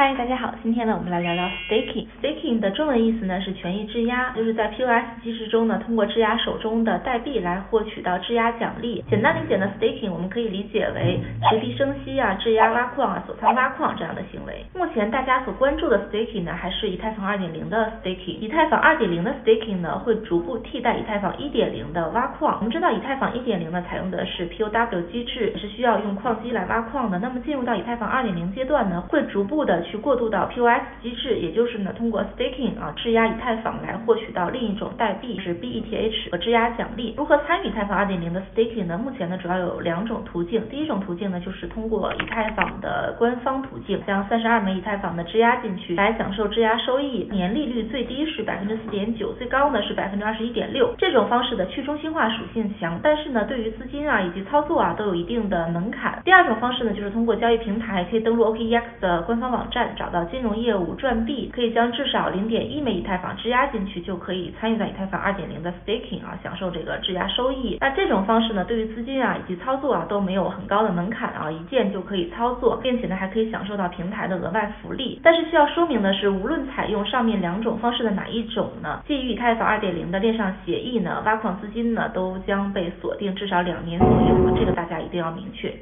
嗨，大家好，今天呢，我们来聊聊 staking。staking 的中文意思呢是权益质押，就是在 POS 机制中呢，通过质押手中的代币来获取到质押奖励。简单理解呢，staking 我们可以理解为持币生息啊、质押挖矿啊、锁仓挖矿这样的行为。目前大家所关注的 staking 呢，还是以太坊2.0的 staking。以太坊2.0的 staking 呢，会逐步替代以太坊1.0的挖矿。我们知道以太坊1.0呢，采用的是 POW 机制，是需要用矿机来挖矿的。那么进入到以太坊2.0阶段呢，会逐步的去去过渡到 POS 机制，也就是呢通过 staking 啊质押以太坊来获取到另一种代币是 BETH 和质押奖励。如何参与太坊2.0的 staking 呢？目前呢主要有两种途径。第一种途径呢就是通过以太坊的官方途径，将三十二枚以太坊的质押进去，来享受质押收益。年利率最低是百分之四点九，最高呢是百分之二十一点六。这种方式的去中心化属性强，但是呢对于资金啊以及操作啊都有一定的门槛。第二种方式呢就是通过交易平台，可以登录 OKEX 的官方网站找到。金融业务赚币，可以将至少零点一枚以太坊质押进去，就可以参与到以太坊二点零的 staking 啊，享受这个质押收益。那这种方式呢，对于资金啊以及操作啊都没有很高的门槛啊，一键就可以操作，并且呢还可以享受到平台的额外福利。但是需要说明的是，无论采用上面两种方式的哪一种呢，基于以太坊二点零的链上协议呢，挖矿资金呢都将被锁定至少两年左右，这个大家一定要明确。